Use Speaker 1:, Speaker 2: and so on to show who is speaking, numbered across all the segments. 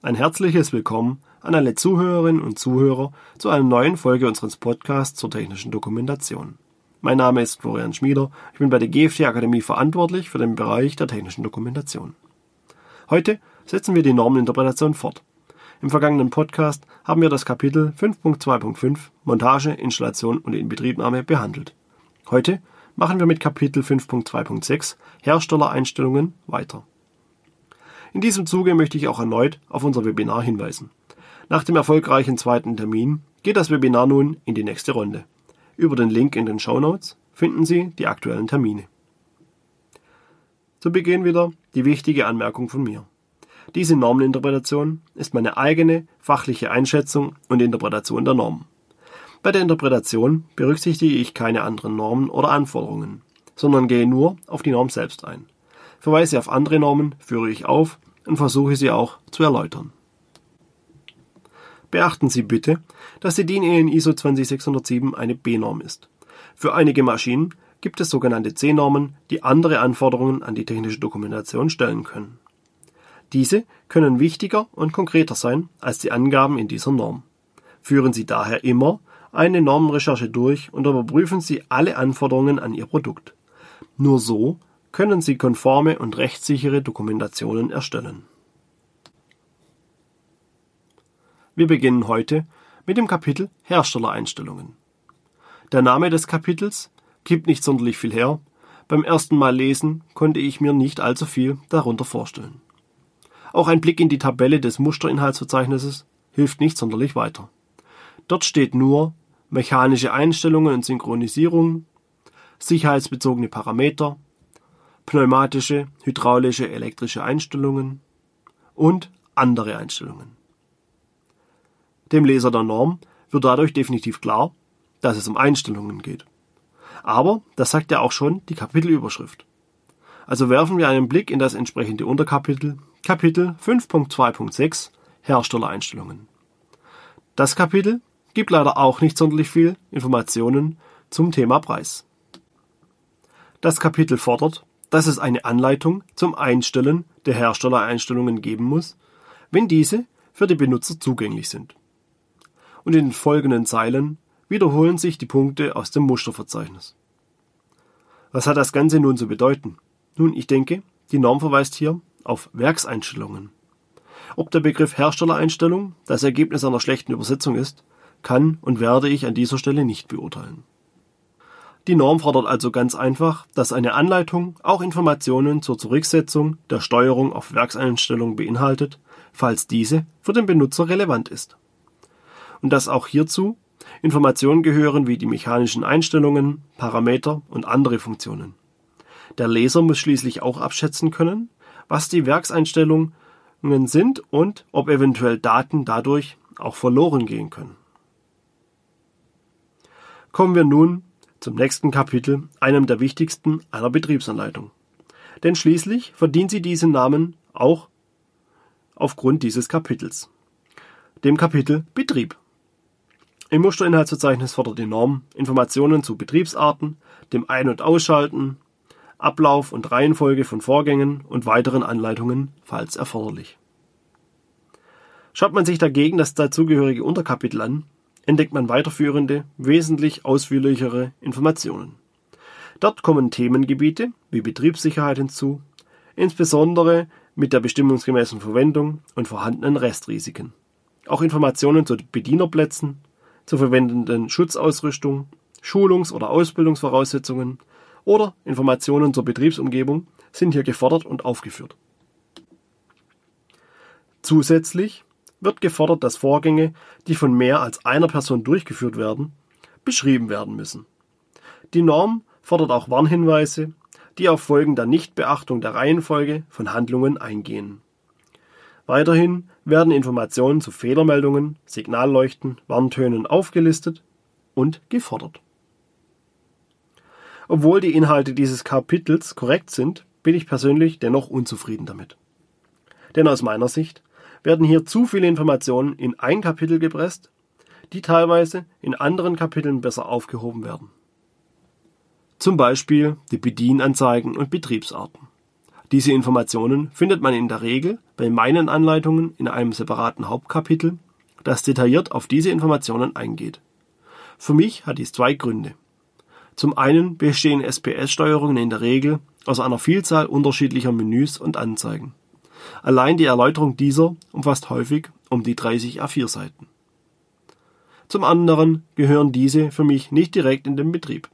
Speaker 1: Ein herzliches Willkommen an alle Zuhörerinnen und Zuhörer zu einer neuen Folge unseres Podcasts zur technischen Dokumentation. Mein Name ist Florian Schmieder, ich bin bei der GFT Akademie verantwortlich für den Bereich der technischen Dokumentation. Heute setzen wir die Normeninterpretation fort. Im vergangenen Podcast haben wir das Kapitel 5.2.5 Montage, Installation und Inbetriebnahme behandelt. Heute machen wir mit Kapitel 5.2.6 Herstellereinstellungen weiter. In diesem Zuge möchte ich auch erneut auf unser Webinar hinweisen. Nach dem erfolgreichen zweiten Termin geht das Webinar nun in die nächste Runde. Über den Link in den Show Notes finden Sie die aktuellen Termine. Zu Beginn wieder die wichtige Anmerkung von mir. Diese Normeninterpretation ist meine eigene fachliche Einschätzung und Interpretation der Normen. Bei der Interpretation berücksichtige ich keine anderen Normen oder Anforderungen, sondern gehe nur auf die Norm selbst ein. Verweise auf andere Normen führe ich auf und versuche sie auch zu erläutern. Beachten Sie bitte, dass die DIN EN ISO 20607 eine B-Norm ist. Für einige Maschinen gibt es sogenannte C-Normen, die andere Anforderungen an die technische Dokumentation stellen können. Diese können wichtiger und konkreter sein als die Angaben in dieser Norm. Führen Sie daher immer eine Normenrecherche durch und überprüfen Sie alle Anforderungen an Ihr Produkt. Nur so können Sie konforme und rechtssichere Dokumentationen erstellen. Wir beginnen heute mit dem Kapitel Herstellereinstellungen. Der Name des Kapitels gibt nicht sonderlich viel her. Beim ersten Mal lesen konnte ich mir nicht allzu viel darunter vorstellen. Auch ein Blick in die Tabelle des Musterinhaltsverzeichnisses hilft nicht sonderlich weiter. Dort steht nur mechanische Einstellungen und Synchronisierung, sicherheitsbezogene Parameter, pneumatische, hydraulische, elektrische Einstellungen und andere Einstellungen. Dem Leser der Norm wird dadurch definitiv klar, dass es um Einstellungen geht. Aber das sagt ja auch schon die Kapitelüberschrift. Also werfen wir einen Blick in das entsprechende Unterkapitel, Kapitel 5.2.6 Herstellereinstellungen. Das Kapitel gibt leider auch nicht sonderlich viel Informationen zum Thema Preis. Das Kapitel fordert, dass es eine Anleitung zum Einstellen der Herstellereinstellungen geben muss, wenn diese für die Benutzer zugänglich sind. Und in den folgenden Zeilen wiederholen sich die Punkte aus dem Musterverzeichnis. Was hat das Ganze nun zu bedeuten? Nun, ich denke, die Norm verweist hier auf Werkseinstellungen. Ob der Begriff Herstellereinstellung das Ergebnis einer schlechten Übersetzung ist, kann und werde ich an dieser Stelle nicht beurteilen. Die Norm fordert also ganz einfach, dass eine Anleitung auch Informationen zur Zurücksetzung der Steuerung auf Werkseinstellungen beinhaltet, falls diese für den Benutzer relevant ist. Und dass auch hierzu Informationen gehören wie die mechanischen Einstellungen, Parameter und andere Funktionen. Der Leser muss schließlich auch abschätzen können, was die Werkseinstellungen sind und ob eventuell Daten dadurch auch verloren gehen können. Kommen wir nun zum nächsten Kapitel, einem der wichtigsten einer Betriebsanleitung. Denn schließlich verdient sie diesen Namen auch aufgrund dieses Kapitels. Dem Kapitel Betrieb. Im Musterinhaltsverzeichnis fordert die Norm Informationen zu Betriebsarten, dem Ein- und Ausschalten, Ablauf und Reihenfolge von Vorgängen und weiteren Anleitungen, falls erforderlich. Schaut man sich dagegen das dazugehörige Unterkapitel an, entdeckt man weiterführende, wesentlich ausführlichere Informationen. Dort kommen Themengebiete wie Betriebssicherheit hinzu, insbesondere mit der bestimmungsgemäßen Verwendung und vorhandenen Restrisiken. Auch Informationen zu Bedienerplätzen, zur verwendenden Schutzausrüstung, Schulungs- oder Ausbildungsvoraussetzungen oder Informationen zur Betriebsumgebung sind hier gefordert und aufgeführt. Zusätzlich wird gefordert, dass Vorgänge, die von mehr als einer Person durchgeführt werden, beschrieben werden müssen. Die Norm fordert auch Warnhinweise, die auf Folgen der Nichtbeachtung der Reihenfolge von Handlungen eingehen. Weiterhin werden Informationen zu Fehlermeldungen, Signalleuchten, Warntönen aufgelistet und gefordert. Obwohl die Inhalte dieses Kapitels korrekt sind, bin ich persönlich dennoch unzufrieden damit. Denn aus meiner Sicht werden hier zu viele Informationen in ein Kapitel gepresst, die teilweise in anderen Kapiteln besser aufgehoben werden. Zum Beispiel die Bedienanzeigen und Betriebsarten. Diese Informationen findet man in der Regel bei meinen Anleitungen in einem separaten Hauptkapitel, das detailliert auf diese Informationen eingeht. Für mich hat dies zwei Gründe. Zum einen bestehen SPS-Steuerungen in der Regel aus einer Vielzahl unterschiedlicher Menüs und Anzeigen. Allein die Erläuterung dieser umfasst häufig um die 30 A4 Seiten. Zum anderen gehören diese für mich nicht direkt in den Betrieb.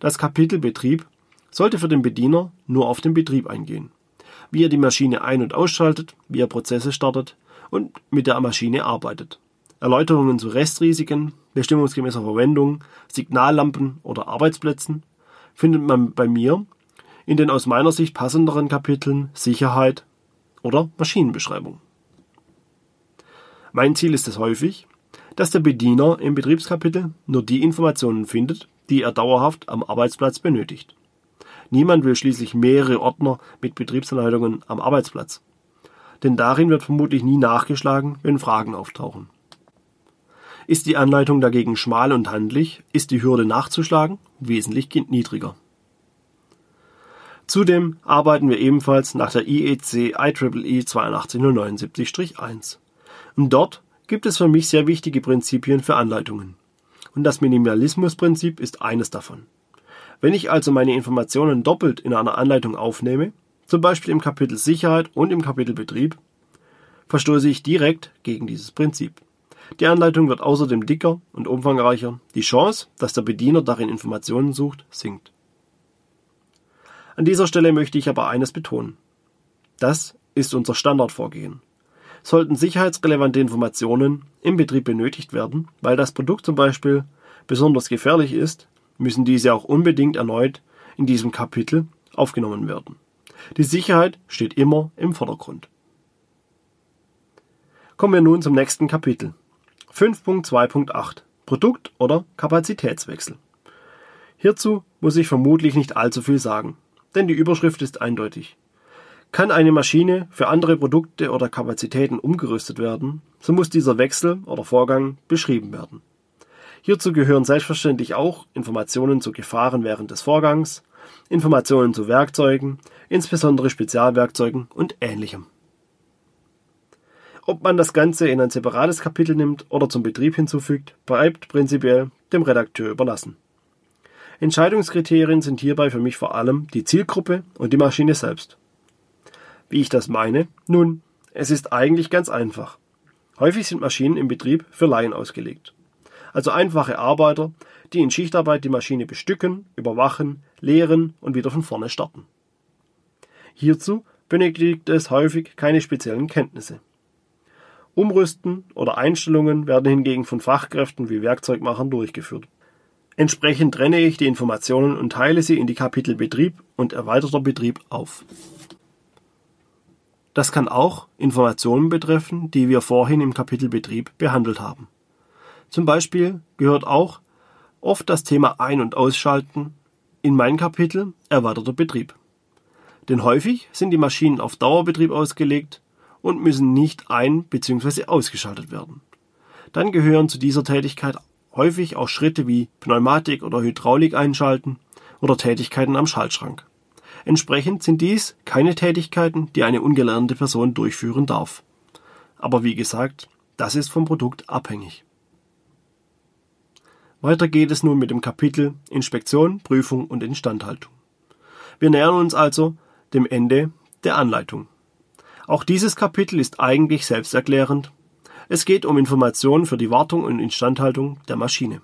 Speaker 1: Das Kapitel Betrieb sollte für den Bediener nur auf den Betrieb eingehen. Wie er die Maschine ein- und ausschaltet, wie er Prozesse startet und mit der Maschine arbeitet. Erläuterungen zu Restrisiken, bestimmungsgemäßer Verwendung, Signallampen oder Arbeitsplätzen findet man bei mir in den aus meiner Sicht passenderen Kapiteln Sicherheit oder Maschinenbeschreibung. Mein Ziel ist es häufig, dass der Bediener im Betriebskapitel nur die Informationen findet, die er dauerhaft am Arbeitsplatz benötigt. Niemand will schließlich mehrere Ordner mit Betriebsanleitungen am Arbeitsplatz. Denn darin wird vermutlich nie nachgeschlagen, wenn Fragen auftauchen. Ist die Anleitung dagegen schmal und handlich, ist die Hürde nachzuschlagen wesentlich niedriger. Zudem arbeiten wir ebenfalls nach der IEC IEEE 82079-1. Und dort gibt es für mich sehr wichtige Prinzipien für Anleitungen. Und das Minimalismusprinzip ist eines davon. Wenn ich also meine Informationen doppelt in einer Anleitung aufnehme, zum Beispiel im Kapitel Sicherheit und im Kapitel Betrieb, verstoße ich direkt gegen dieses Prinzip. Die Anleitung wird außerdem dicker und umfangreicher. Die Chance, dass der Bediener darin Informationen sucht, sinkt. An dieser Stelle möchte ich aber eines betonen. Das ist unser Standardvorgehen. Sollten sicherheitsrelevante Informationen im Betrieb benötigt werden, weil das Produkt zum Beispiel besonders gefährlich ist, müssen diese auch unbedingt erneut in diesem Kapitel aufgenommen werden. Die Sicherheit steht immer im Vordergrund. Kommen wir nun zum nächsten Kapitel. 5.2.8 Produkt- oder Kapazitätswechsel. Hierzu muss ich vermutlich nicht allzu viel sagen, denn die Überschrift ist eindeutig. Kann eine Maschine für andere Produkte oder Kapazitäten umgerüstet werden, so muss dieser Wechsel oder Vorgang beschrieben werden. Hierzu gehören selbstverständlich auch Informationen zu Gefahren während des Vorgangs, Informationen zu Werkzeugen, insbesondere Spezialwerkzeugen und ähnlichem. Ob man das Ganze in ein separates Kapitel nimmt oder zum Betrieb hinzufügt, bleibt prinzipiell dem Redakteur überlassen. Entscheidungskriterien sind hierbei für mich vor allem die Zielgruppe und die Maschine selbst. Wie ich das meine? Nun, es ist eigentlich ganz einfach. Häufig sind Maschinen im Betrieb für Laien ausgelegt. Also einfache Arbeiter, die in Schichtarbeit die Maschine bestücken, überwachen, leeren und wieder von vorne starten. Hierzu benötigt es häufig keine speziellen Kenntnisse. Umrüsten oder Einstellungen werden hingegen von Fachkräften wie Werkzeugmachern durchgeführt. Entsprechend trenne ich die Informationen und teile sie in die Kapitel Betrieb und erweiterter Betrieb auf. Das kann auch Informationen betreffen, die wir vorhin im Kapitel Betrieb behandelt haben. Zum Beispiel gehört auch oft das Thema Ein- und Ausschalten in mein Kapitel Erweiterter Betrieb. Denn häufig sind die Maschinen auf Dauerbetrieb ausgelegt und müssen nicht ein- bzw. ausgeschaltet werden. Dann gehören zu dieser Tätigkeit häufig auch Schritte wie Pneumatik oder Hydraulik einschalten oder Tätigkeiten am Schaltschrank. Entsprechend sind dies keine Tätigkeiten, die eine ungelernte Person durchführen darf. Aber wie gesagt, das ist vom Produkt abhängig. Weiter geht es nun mit dem Kapitel Inspektion, Prüfung und Instandhaltung. Wir nähern uns also dem Ende der Anleitung. Auch dieses Kapitel ist eigentlich selbsterklärend. Es geht um Informationen für die Wartung und Instandhaltung der Maschine.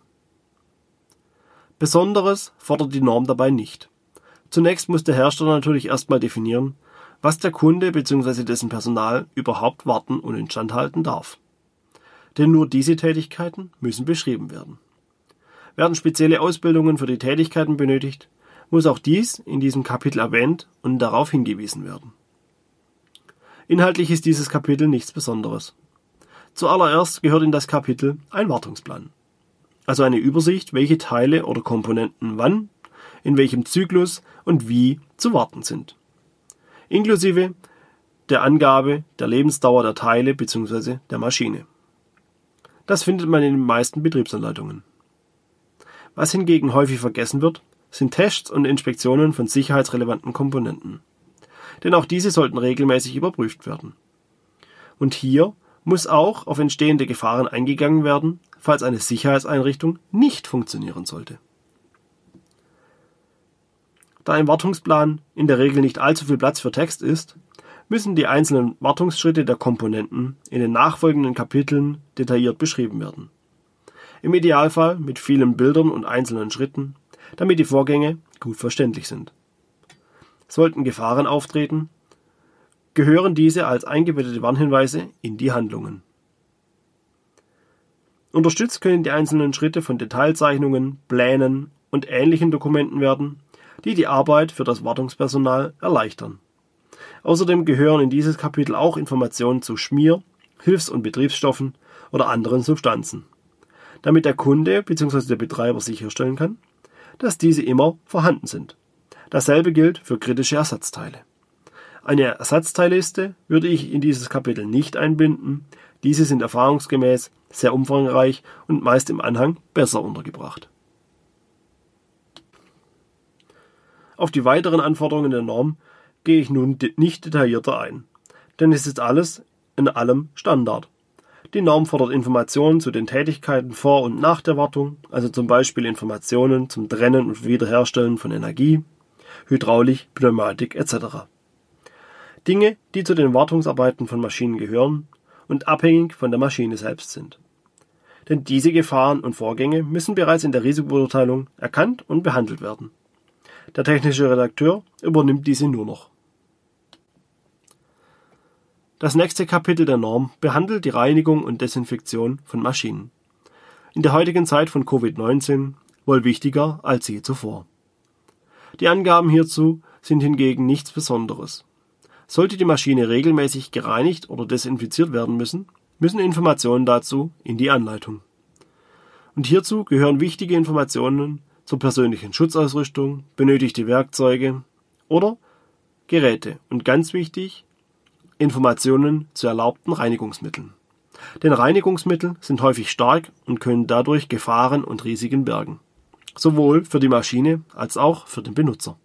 Speaker 1: Besonderes fordert die Norm dabei nicht. Zunächst muss der Hersteller natürlich erstmal definieren, was der Kunde bzw. dessen Personal überhaupt warten und instandhalten darf. Denn nur diese Tätigkeiten müssen beschrieben werden. Werden spezielle Ausbildungen für die Tätigkeiten benötigt, muss auch dies in diesem Kapitel erwähnt und darauf hingewiesen werden. Inhaltlich ist dieses Kapitel nichts Besonderes. Zuallererst gehört in das Kapitel ein Wartungsplan. Also eine Übersicht, welche Teile oder Komponenten wann, in welchem Zyklus und wie zu warten sind. Inklusive der Angabe der Lebensdauer der Teile bzw. der Maschine. Das findet man in den meisten Betriebsanleitungen. Was hingegen häufig vergessen wird, sind Tests und Inspektionen von sicherheitsrelevanten Komponenten. denn auch diese sollten regelmäßig überprüft werden. Und hier muss auch auf entstehende Gefahren eingegangen werden, falls eine Sicherheitseinrichtung nicht funktionieren sollte. Da im Wartungsplan in der Regel nicht allzu viel Platz für Text ist, müssen die einzelnen Wartungsschritte der Komponenten in den nachfolgenden Kapiteln detailliert beschrieben werden. Im Idealfall mit vielen Bildern und einzelnen Schritten, damit die Vorgänge gut verständlich sind. Sollten Gefahren auftreten, gehören diese als eingebettete Warnhinweise in die Handlungen. Unterstützt können die einzelnen Schritte von Detailzeichnungen, Plänen und ähnlichen Dokumenten werden, die die Arbeit für das Wartungspersonal erleichtern. Außerdem gehören in dieses Kapitel auch Informationen zu Schmier-, Hilfs- und Betriebsstoffen oder anderen Substanzen, damit der Kunde bzw. der Betreiber sicherstellen kann, dass diese immer vorhanden sind. Dasselbe gilt für kritische Ersatzteile. Eine Ersatzteilliste würde ich in dieses Kapitel nicht einbinden, diese sind erfahrungsgemäß sehr umfangreich und meist im Anhang besser untergebracht. Auf die weiteren Anforderungen der Norm gehe ich nun nicht detaillierter ein, denn es ist alles in allem Standard. Die Norm fordert Informationen zu den Tätigkeiten vor und nach der Wartung, also zum Beispiel Informationen zum Trennen und Wiederherstellen von Energie, Hydraulik, Pneumatik etc. Dinge, die zu den Wartungsarbeiten von Maschinen gehören und abhängig von der Maschine selbst sind. Denn diese Gefahren und Vorgänge müssen bereits in der Risikobeurteilung erkannt und behandelt werden. Der technische Redakteur übernimmt diese nur noch. Das nächste Kapitel der Norm behandelt die Reinigung und Desinfektion von Maschinen. In der heutigen Zeit von Covid-19 wohl wichtiger als je zuvor. Die Angaben hierzu sind hingegen nichts Besonderes. Sollte die Maschine regelmäßig gereinigt oder desinfiziert werden müssen, müssen Informationen dazu in die Anleitung. Und hierzu gehören wichtige Informationen zur persönlichen Schutzausrüstung, benötigte Werkzeuge oder Geräte und ganz wichtig Informationen zu erlaubten Reinigungsmitteln. Denn Reinigungsmittel sind häufig stark und können dadurch Gefahren und Risiken bergen. Sowohl für die Maschine als auch für den Benutzer.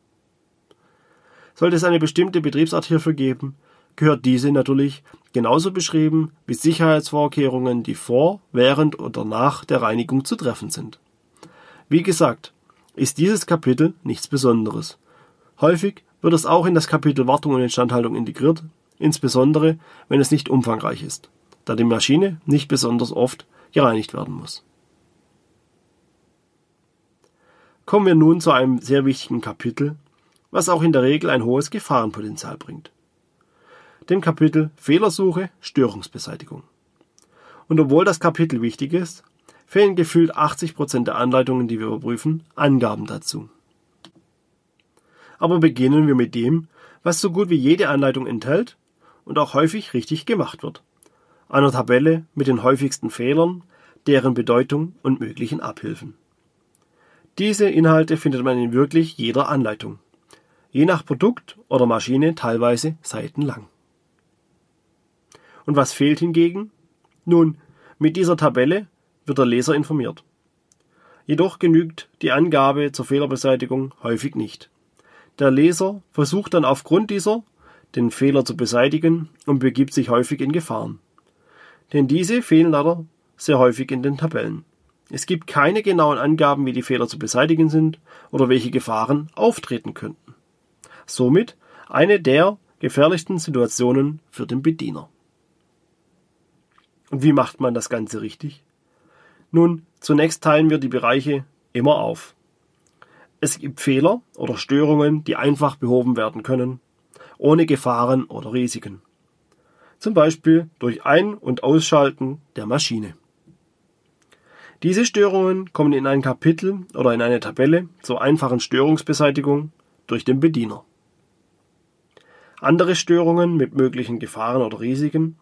Speaker 1: Sollte es eine bestimmte Betriebsart hierfür geben, gehört diese natürlich genauso beschrieben wie Sicherheitsvorkehrungen, die vor, während oder nach der Reinigung zu treffen sind. Wie gesagt, ist dieses Kapitel nichts Besonderes. Häufig wird es auch in das Kapitel Wartung und Instandhaltung integriert, insbesondere wenn es nicht umfangreich ist, da die Maschine nicht besonders oft gereinigt werden muss. Kommen wir nun zu einem sehr wichtigen Kapitel, was auch in der Regel ein hohes Gefahrenpotenzial bringt. Dem Kapitel Fehlersuche, Störungsbeseitigung. Und obwohl das Kapitel wichtig ist, fehlen gefühlt 80 Prozent der Anleitungen, die wir überprüfen, Angaben dazu. Aber beginnen wir mit dem, was so gut wie jede Anleitung enthält und auch häufig richtig gemacht wird. Einer Tabelle mit den häufigsten Fehlern, deren Bedeutung und möglichen Abhilfen. Diese Inhalte findet man in wirklich jeder Anleitung. Je nach Produkt oder Maschine teilweise seitenlang. Und was fehlt hingegen? Nun, mit dieser Tabelle wird der Leser informiert. Jedoch genügt die Angabe zur Fehlerbeseitigung häufig nicht. Der Leser versucht dann aufgrund dieser den Fehler zu beseitigen und begibt sich häufig in Gefahren. Denn diese fehlen leider sehr häufig in den Tabellen. Es gibt keine genauen Angaben, wie die Fehler zu beseitigen sind oder welche Gefahren auftreten könnten. Somit eine der gefährlichsten Situationen für den Bediener. Und wie macht man das Ganze richtig? Nun, zunächst teilen wir die Bereiche immer auf. Es gibt Fehler oder Störungen, die einfach behoben werden können ohne Gefahren oder Risiken. Zum Beispiel durch Ein- und Ausschalten der Maschine. Diese Störungen kommen in ein Kapitel oder in eine Tabelle zur einfachen Störungsbeseitigung durch den Bediener. Andere Störungen mit möglichen Gefahren oder Risiken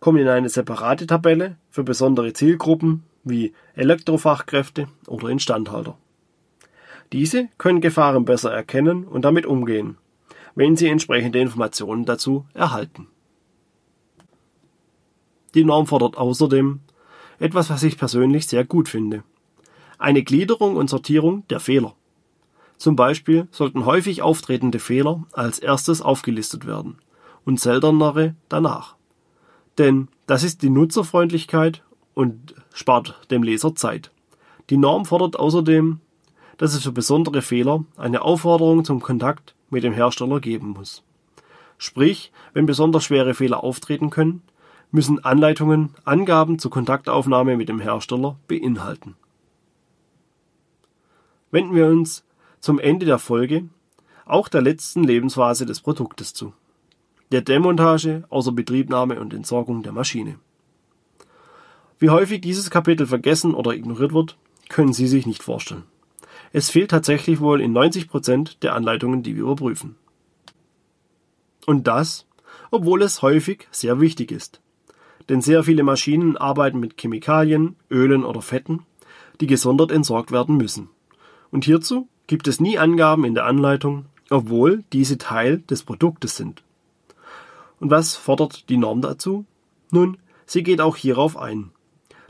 Speaker 1: kommen in eine separate Tabelle für besondere Zielgruppen wie Elektrofachkräfte oder Instandhalter. Diese können Gefahren besser erkennen und damit umgehen wenn Sie entsprechende Informationen dazu erhalten. Die Norm fordert außerdem etwas, was ich persönlich sehr gut finde. Eine Gliederung und Sortierung der Fehler. Zum Beispiel sollten häufig auftretende Fehler als erstes aufgelistet werden und seltenere danach. Denn das ist die Nutzerfreundlichkeit und spart dem Leser Zeit. Die Norm fordert außerdem, dass es für besondere Fehler eine Aufforderung zum Kontakt mit dem Hersteller geben muss. Sprich, wenn besonders schwere Fehler auftreten können, müssen Anleitungen Angaben zur Kontaktaufnahme mit dem Hersteller beinhalten. Wenden wir uns zum Ende der Folge auch der letzten Lebensphase des Produktes zu. Der Demontage, Außerbetriebnahme und Entsorgung der Maschine. Wie häufig dieses Kapitel vergessen oder ignoriert wird, können Sie sich nicht vorstellen. Es fehlt tatsächlich wohl in 90 Prozent der Anleitungen, die wir überprüfen. Und das, obwohl es häufig sehr wichtig ist. Denn sehr viele Maschinen arbeiten mit Chemikalien, Ölen oder Fetten, die gesondert entsorgt werden müssen. Und hierzu gibt es nie Angaben in der Anleitung, obwohl diese Teil des Produktes sind. Und was fordert die Norm dazu? Nun, sie geht auch hierauf ein.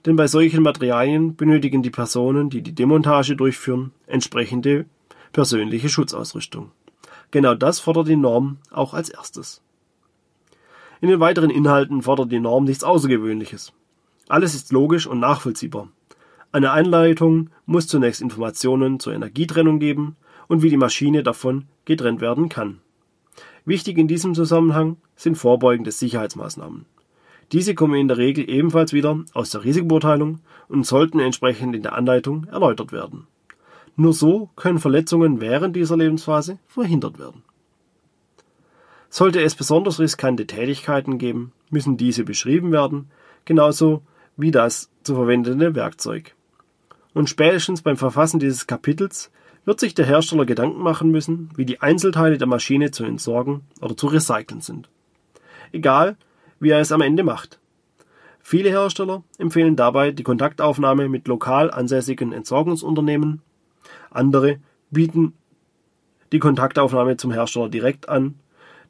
Speaker 1: Denn bei solchen Materialien benötigen die Personen, die die Demontage durchführen, entsprechende persönliche Schutzausrüstung. Genau das fordert die Norm auch als erstes. In den weiteren Inhalten fordert die Norm nichts Außergewöhnliches. Alles ist logisch und nachvollziehbar. Eine Einleitung muss zunächst Informationen zur Energietrennung geben und wie die Maschine davon getrennt werden kann. Wichtig in diesem Zusammenhang sind vorbeugende Sicherheitsmaßnahmen. Diese kommen in der Regel ebenfalls wieder aus der Risikobeurteilung und sollten entsprechend in der Anleitung erläutert werden. Nur so können Verletzungen während dieser Lebensphase verhindert werden. Sollte es besonders riskante Tätigkeiten geben, müssen diese beschrieben werden, genauso wie das zu verwendende Werkzeug. Und spätestens beim Verfassen dieses Kapitels wird sich der Hersteller Gedanken machen müssen, wie die Einzelteile der Maschine zu entsorgen oder zu recyceln sind. Egal, wie er es am Ende macht. Viele Hersteller empfehlen dabei die Kontaktaufnahme mit lokal ansässigen Entsorgungsunternehmen. Andere bieten die Kontaktaufnahme zum Hersteller direkt an,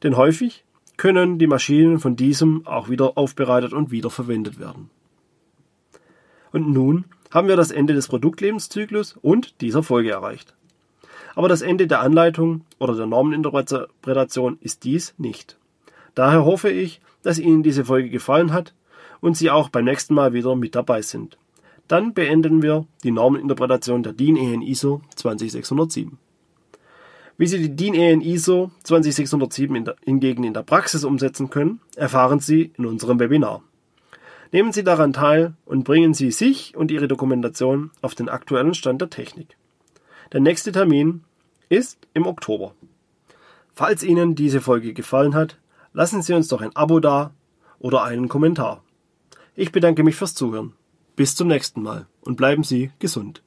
Speaker 1: denn häufig können die Maschinen von diesem auch wieder aufbereitet und wiederverwendet werden. Und nun haben wir das Ende des Produktlebenszyklus und dieser Folge erreicht. Aber das Ende der Anleitung oder der Normeninterpretation ist dies nicht. Daher hoffe ich, dass Ihnen diese Folge gefallen hat und Sie auch beim nächsten Mal wieder mit dabei sind. Dann beenden wir die Normeninterpretation der DIN EN ISO 20607. Wie Sie die DIN EN ISO 20607 in der, hingegen in der Praxis umsetzen können, erfahren Sie in unserem Webinar. Nehmen Sie daran teil und bringen Sie sich und Ihre Dokumentation auf den aktuellen Stand der Technik. Der nächste Termin ist im Oktober. Falls Ihnen diese Folge gefallen hat, lassen Sie uns doch ein Abo da oder einen Kommentar. Ich bedanke mich fürs Zuhören. Bis zum nächsten Mal und bleiben Sie gesund.